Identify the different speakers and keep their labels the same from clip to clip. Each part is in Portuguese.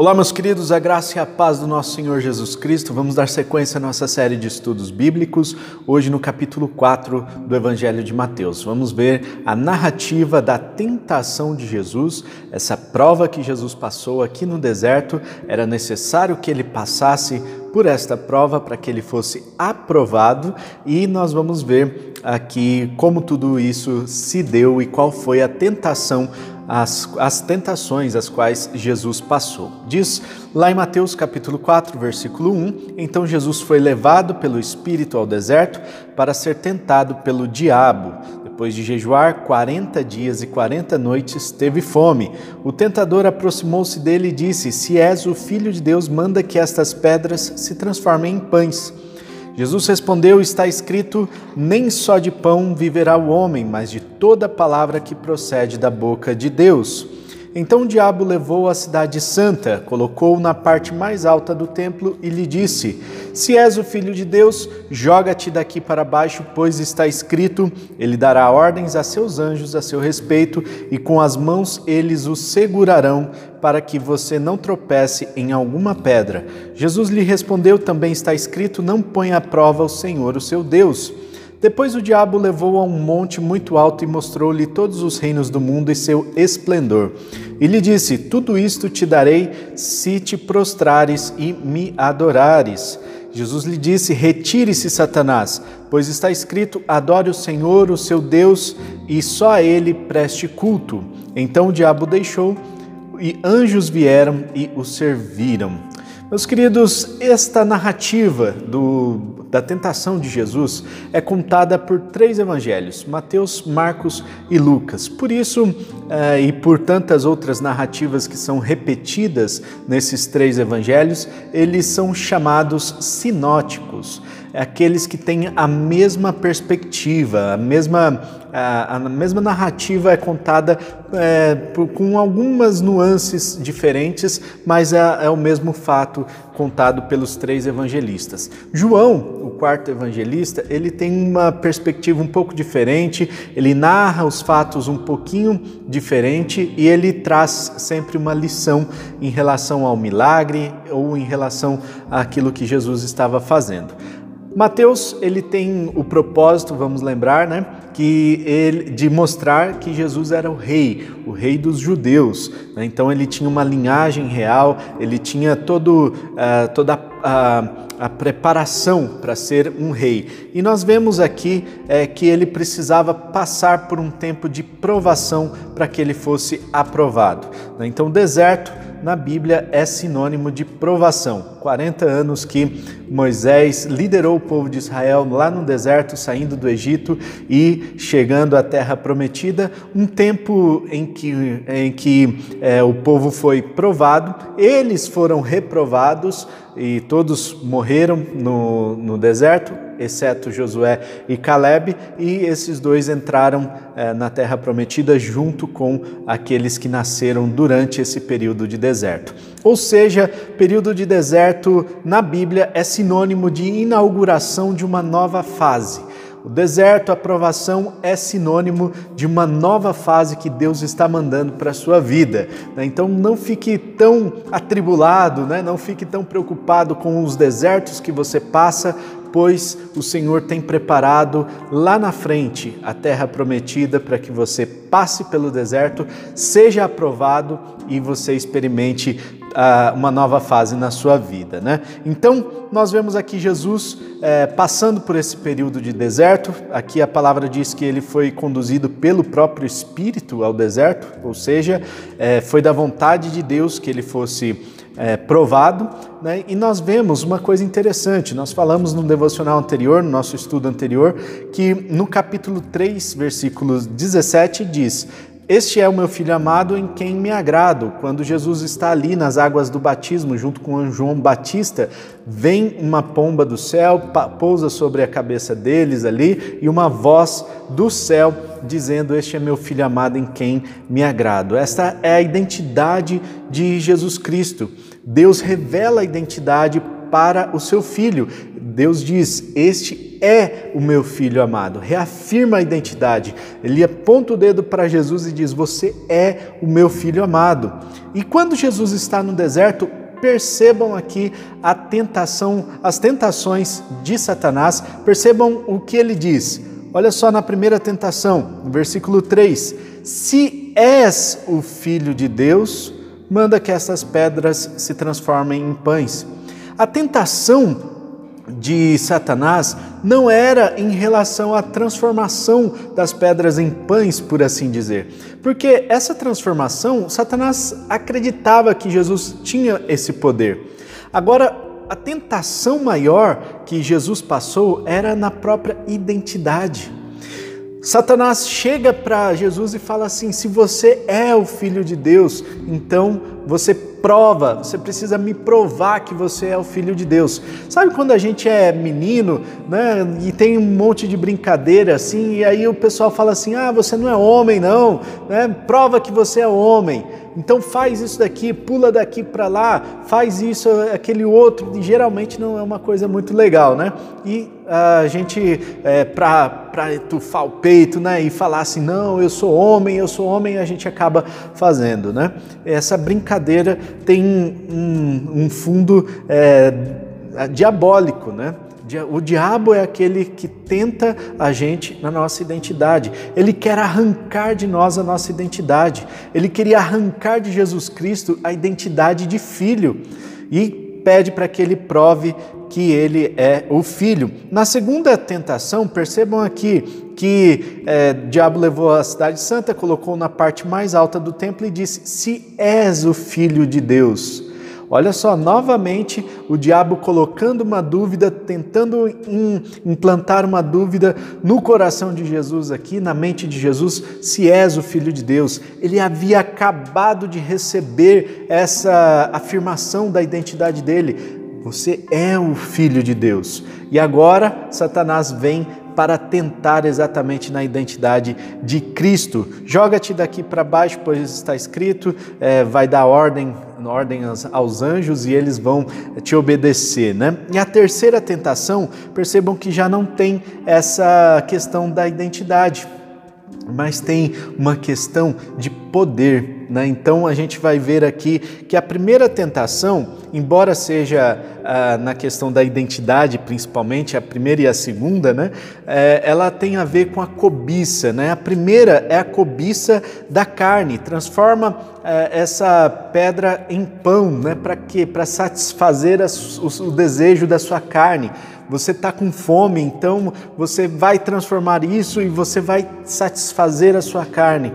Speaker 1: Olá, meus queridos, a graça e a paz do nosso Senhor Jesus Cristo. Vamos dar sequência à nossa série de estudos bíblicos, hoje no capítulo 4 do Evangelho de Mateus. Vamos ver a narrativa da tentação de Jesus, essa prova que Jesus passou aqui no deserto. Era necessário que ele passasse por esta prova para que ele fosse aprovado e nós vamos ver aqui como tudo isso se deu e qual foi a tentação as, as tentações as quais Jesus passou. Diz lá em Mateus capítulo 4, versículo 1: Então Jesus foi levado pelo Espírito ao deserto para ser tentado pelo diabo. Depois de jejuar 40 dias e 40 noites, teve fome. O tentador aproximou-se dele e disse: Se és o filho de Deus, manda que estas pedras se transformem em pães. Jesus respondeu: Está escrito: Nem só de pão viverá o homem, mas de toda palavra que procede da boca de Deus. Então o diabo levou a cidade santa, colocou-o na parte mais alta do templo e lhe disse: Se és o filho de Deus, joga-te daqui para baixo, pois está escrito: Ele dará ordens a seus anjos a seu respeito, e com as mãos eles o segurarão, para que você não tropece em alguma pedra. Jesus lhe respondeu: Também está escrito: Não ponha à prova o Senhor, o seu Deus. Depois o diabo levou a um monte muito alto e mostrou-lhe todos os reinos do mundo e seu esplendor. E lhe disse: Tudo isto te darei se te prostrares e me adorares. Jesus lhe disse: Retire-se, Satanás, pois está escrito: Adore o Senhor, o seu Deus, e só a ele preste culto. Então o diabo deixou e anjos vieram e o serviram. Meus queridos, esta narrativa do da tentação de Jesus é contada por três evangelhos: Mateus, Marcos e Lucas. Por isso, eh, e por tantas outras narrativas que são repetidas nesses três evangelhos, eles são chamados sinóticos aqueles que têm a mesma perspectiva, a mesma, a, a mesma narrativa é contada é, por, com algumas nuances diferentes, mas é, é o mesmo fato contado pelos três evangelistas. João, o quarto evangelista, ele tem uma perspectiva um pouco diferente, ele narra os fatos um pouquinho diferente e ele traz sempre uma lição em relação ao milagre ou em relação àquilo que Jesus estava fazendo. Mateus ele tem o propósito, vamos lembrar, né, que ele de mostrar que Jesus era o rei, o rei dos judeus. Né? Então ele tinha uma linhagem real, ele tinha todo, uh, toda a, a preparação para ser um rei. E nós vemos aqui é, que ele precisava passar por um tempo de provação para que ele fosse aprovado. Né? Então deserto na Bíblia é sinônimo de provação. 40 anos que Moisés liderou o povo de Israel lá no deserto, saindo do Egito e chegando à terra prometida, um tempo em que, em que é, o povo foi provado, eles foram reprovados e todos morreram no, no deserto, exceto Josué e Caleb, e esses dois entraram eh, na terra prometida junto com aqueles que nasceram durante esse período de deserto. Ou seja, período de deserto na Bíblia é sinônimo de inauguração de uma nova fase. O deserto, a provação, é sinônimo de uma nova fase que Deus está mandando para a sua vida. Né? Então não fique tão atribulado, né? não fique tão preocupado com os desertos que você passa, pois o Senhor tem preparado lá na frente a terra prometida para que você passe pelo deserto, seja aprovado e você experimente uma nova fase na sua vida. Né? Então, nós vemos aqui Jesus é, passando por esse período de deserto. Aqui a palavra diz que ele foi conduzido pelo próprio Espírito ao deserto, ou seja, é, foi da vontade de Deus que ele fosse é, provado. Né? E nós vemos uma coisa interessante. Nós falamos no devocional anterior, no nosso estudo anterior, que no capítulo 3, versículo 17, diz: este é o meu filho amado em quem me agrado. Quando Jesus está ali nas águas do batismo, junto com João Batista, vem uma pomba do céu, pousa sobre a cabeça deles ali e uma voz do céu dizendo: Este é meu filho amado em quem me agrado. Esta é a identidade de Jesus Cristo. Deus revela a identidade para o seu filho. Deus diz: Este é o meu filho amado. Reafirma a identidade. Ele aponta o dedo para Jesus e diz: Você é o meu filho amado. E quando Jesus está no deserto, percebam aqui a tentação, as tentações de Satanás. Percebam o que ele diz. Olha só na primeira tentação, no versículo 3: Se és o filho de Deus, manda que essas pedras se transformem em pães. A tentação de Satanás não era em relação à transformação das pedras em pães, por assim dizer. Porque essa transformação, Satanás acreditava que Jesus tinha esse poder. Agora, a tentação maior que Jesus passou era na própria identidade. Satanás chega para Jesus e fala assim: se você é o filho de Deus, então você prova, você precisa me provar que você é o filho de Deus. Sabe quando a gente é menino, né, e tem um monte de brincadeira assim, e aí o pessoal fala assim: "Ah, você não é homem não", né? Prova que você é homem. Então faz isso daqui, pula daqui para lá, faz isso, aquele outro, e geralmente não é uma coisa muito legal, né? E a gente, é, para etufar o peito, né, e falar assim, não, eu sou homem, eu sou homem, a gente acaba fazendo, né? Essa brincadeira tem um, um fundo é, diabólico, né? O diabo é aquele que tenta a gente na nossa identidade. Ele quer arrancar de nós a nossa identidade. Ele queria arrancar de Jesus Cristo a identidade de filho e pede para que ele prove que ele é o filho. Na segunda tentação, percebam aqui que é, diabo levou a cidade santa, colocou na parte mais alta do templo e disse: Se és o filho de Deus. Olha só, novamente o diabo colocando uma dúvida, tentando implantar uma dúvida no coração de Jesus aqui, na mente de Jesus, se és o filho de Deus. Ele havia acabado de receber essa afirmação da identidade dele. Você é o filho de Deus. E agora Satanás vem para tentar exatamente na identidade de Cristo. Joga-te daqui para baixo, pois está escrito, é, vai dar ordem, ordem aos, aos anjos e eles vão te obedecer. Né? E a terceira tentação, percebam que já não tem essa questão da identidade mas tem uma questão de poder. Né? Então a gente vai ver aqui que a primeira tentação, embora seja ah, na questão da identidade, principalmente a primeira e a segunda, né? É, ela tem a ver com a cobiça. Né? A primeira é a cobiça da carne, transforma é, essa pedra em pão, né? para quê? Para satisfazer o, o desejo da sua carne você está com fome, então você vai transformar isso e você vai satisfazer a sua carne.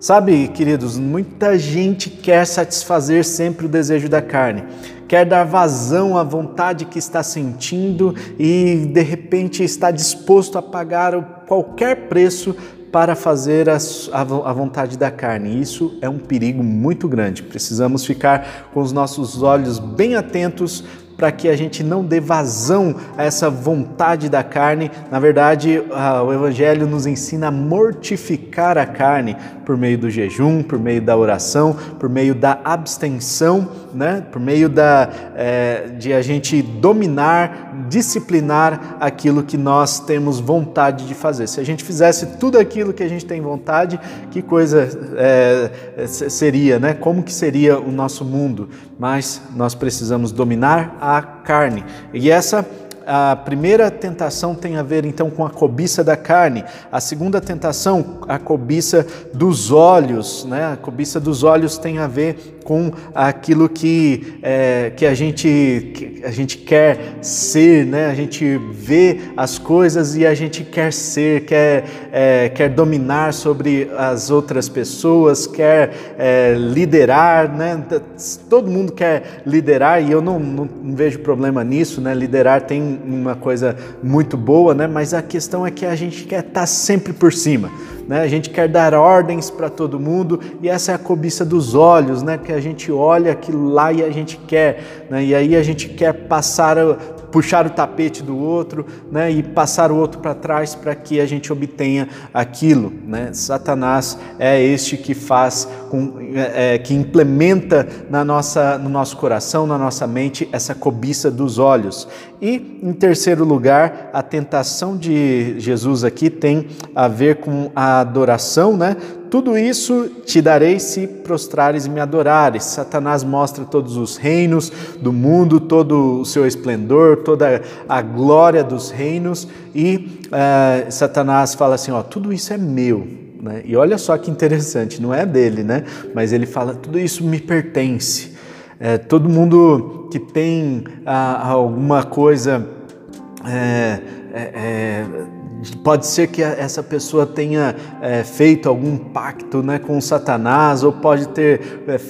Speaker 1: Sabe, queridos, muita gente quer satisfazer sempre o desejo da carne, quer dar vazão à vontade que está sentindo e de repente está disposto a pagar qualquer preço para fazer a, vontade da carne. Isso é um perigo muito grande. Precisamos ficar com os nossos olhos bem atentos para que a gente não dê vazão a essa vontade da carne. Na verdade, o Evangelho nos ensina a mortificar a carne por meio do jejum, por meio da oração, por meio da abstenção, né? por meio da, é, de a gente dominar, disciplinar aquilo que nós temos vontade de fazer. Se a gente fizesse tudo aquilo que a gente tem vontade, que coisa é, seria, né? Como que seria o nosso mundo? Mas nós precisamos dominar a a carne. E essa a primeira tentação tem a ver então com a cobiça da carne, a segunda tentação, a cobiça dos olhos, né? A cobiça dos olhos tem a ver com aquilo que, é, que, a gente, que a gente quer ser, né? A gente vê as coisas e a gente quer ser, quer, é, quer dominar sobre as outras pessoas, quer é, liderar, né? Todo mundo quer liderar e eu não, não, não vejo problema nisso, né? Liderar tem uma coisa muito boa, né? Mas a questão é que a gente quer estar sempre por cima né? A gente quer dar ordens para todo mundo e essa é a cobiça dos olhos, né? Que a gente olha aquilo lá e a gente quer, né? E aí a gente quer passar puxar o tapete do outro né, e passar o outro para trás para que a gente obtenha aquilo. Né? Satanás é este que faz, com, é, é, que implementa na nossa, no nosso coração, na nossa mente, essa cobiça dos olhos. E, em terceiro lugar, a tentação de Jesus aqui tem a ver com a adoração, né? Tudo isso te darei se prostrares e me adorares. Satanás mostra todos os reinos do mundo, todo o seu esplendor, toda a glória dos reinos, e uh, Satanás fala assim: ó, tudo isso é meu. Né? E olha só que interessante, não é dele, né? Mas ele fala: tudo isso me pertence. É, todo mundo que tem ah, alguma coisa. É, é, Pode ser que essa pessoa tenha é, feito algum pacto né, com Satanás, ou pode ter é,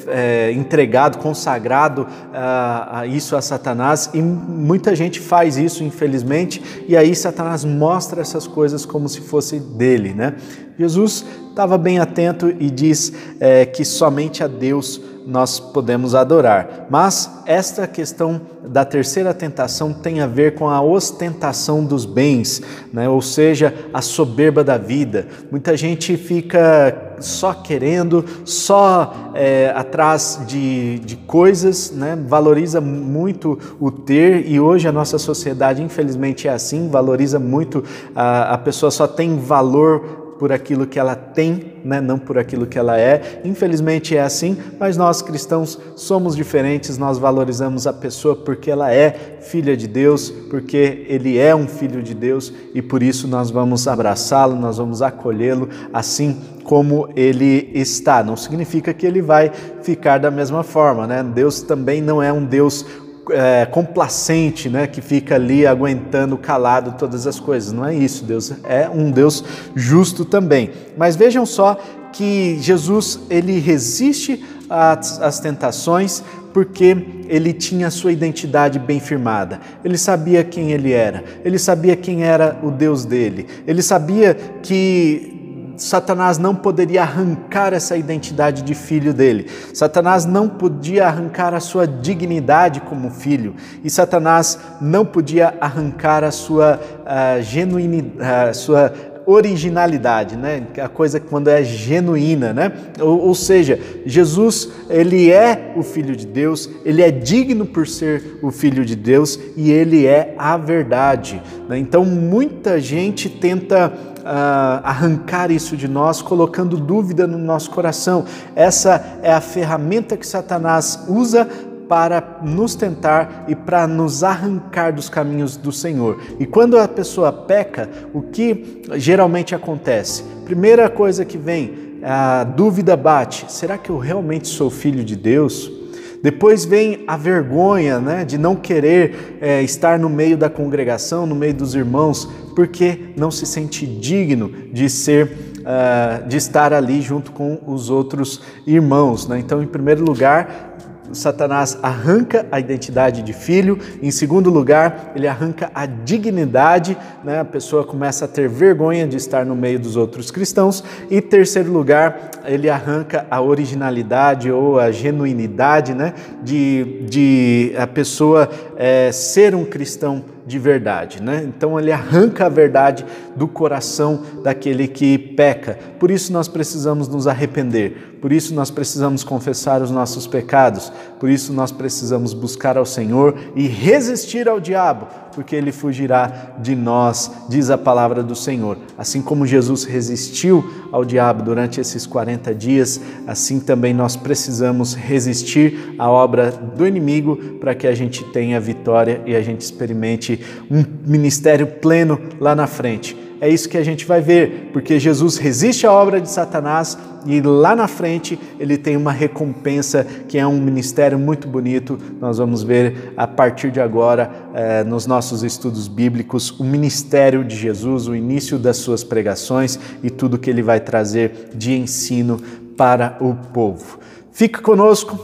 Speaker 1: é, entregado, consagrado a, isso a Satanás, e muita gente faz isso, infelizmente, e aí Satanás mostra essas coisas como se fosse dele. Né? Jesus estava bem atento e diz é, que somente a Deus nós podemos adorar. Mas esta questão da terceira tentação tem a ver com a ostentação dos bens, né? ou seja, a soberba da vida. Muita gente fica só querendo, só é, atrás de, de coisas, né? valoriza muito o ter, e hoje a nossa sociedade, infelizmente, é assim valoriza muito, a, a pessoa só tem valor por aquilo que ela tem, né? não por aquilo que ela é. Infelizmente é assim, mas nós cristãos somos diferentes, nós valorizamos a pessoa porque ela é filha de Deus, porque ele é um filho de Deus e por isso nós vamos abraçá-lo, nós vamos acolhê-lo assim como ele está. Não significa que ele vai ficar da mesma forma, né? Deus também não é um Deus é, complacente, né, que fica ali aguentando calado todas as coisas. Não é isso. Deus é um Deus justo também. Mas vejam só que Jesus ele resiste às, às tentações porque ele tinha sua identidade bem firmada. Ele sabia quem ele era. Ele sabia quem era o Deus dele. Ele sabia que Satanás não poderia arrancar essa identidade de filho dele. Satanás não podia arrancar a sua dignidade como filho. E Satanás não podia arrancar a sua uh, genuinidade, uh, sua originalidade, né? A coisa quando é genuína, né? Ou, ou, seja, Jesus, ele é o filho de Deus, ele é digno por ser o filho de Deus e ele é a verdade. Né? Então, muita gente tenta uh, arrancar isso de nós, colocando dúvida no nosso coração. Essa é a ferramenta que Satanás usa para nos tentar e para nos arrancar dos caminhos do Senhor. E quando a pessoa peca, o que geralmente acontece? Primeira coisa que vem, a dúvida bate: será que eu realmente sou filho de Deus? Depois vem a vergonha né, de não querer é, estar no meio da congregação, no meio dos irmãos, porque não se sente digno de ser, uh, de estar ali junto com os outros irmãos. Né? Então, em primeiro lugar, Satanás arranca a identidade de filho, em segundo lugar, ele arranca a dignidade, né? a pessoa começa a ter vergonha de estar no meio dos outros cristãos, e terceiro lugar, ele arranca a originalidade ou a genuinidade né? de, de a pessoa é, ser um cristão de verdade, né? Então ele arranca a verdade do coração daquele que peca. Por isso nós precisamos nos arrepender. Por isso nós precisamos confessar os nossos pecados. Por isso nós precisamos buscar ao Senhor e resistir ao diabo, porque ele fugirá de nós, diz a palavra do Senhor. Assim como Jesus resistiu ao diabo durante esses 40 dias, assim também nós precisamos resistir à obra do inimigo para que a gente tenha vitória e a gente experimente um ministério pleno lá na frente. É isso que a gente vai ver, porque Jesus resiste à obra de Satanás e lá na frente ele tem uma recompensa que é um ministério muito bonito. Nós vamos ver a partir de agora, eh, nos nossos estudos bíblicos, o ministério de Jesus, o início das suas pregações e tudo que ele vai trazer de ensino para o povo. Fique conosco,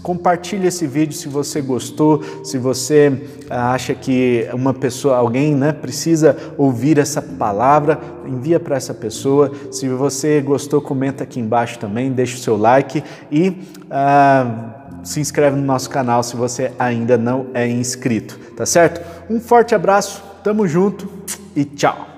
Speaker 1: compartilhe esse vídeo se você gostou, se você ah, acha que uma pessoa, alguém, né, precisa ouvir essa palavra, envia para essa pessoa. Se você gostou, comenta aqui embaixo também, deixa o seu like e ah, se inscreve no nosso canal se você ainda não é inscrito, tá certo? Um forte abraço, tamo junto e tchau.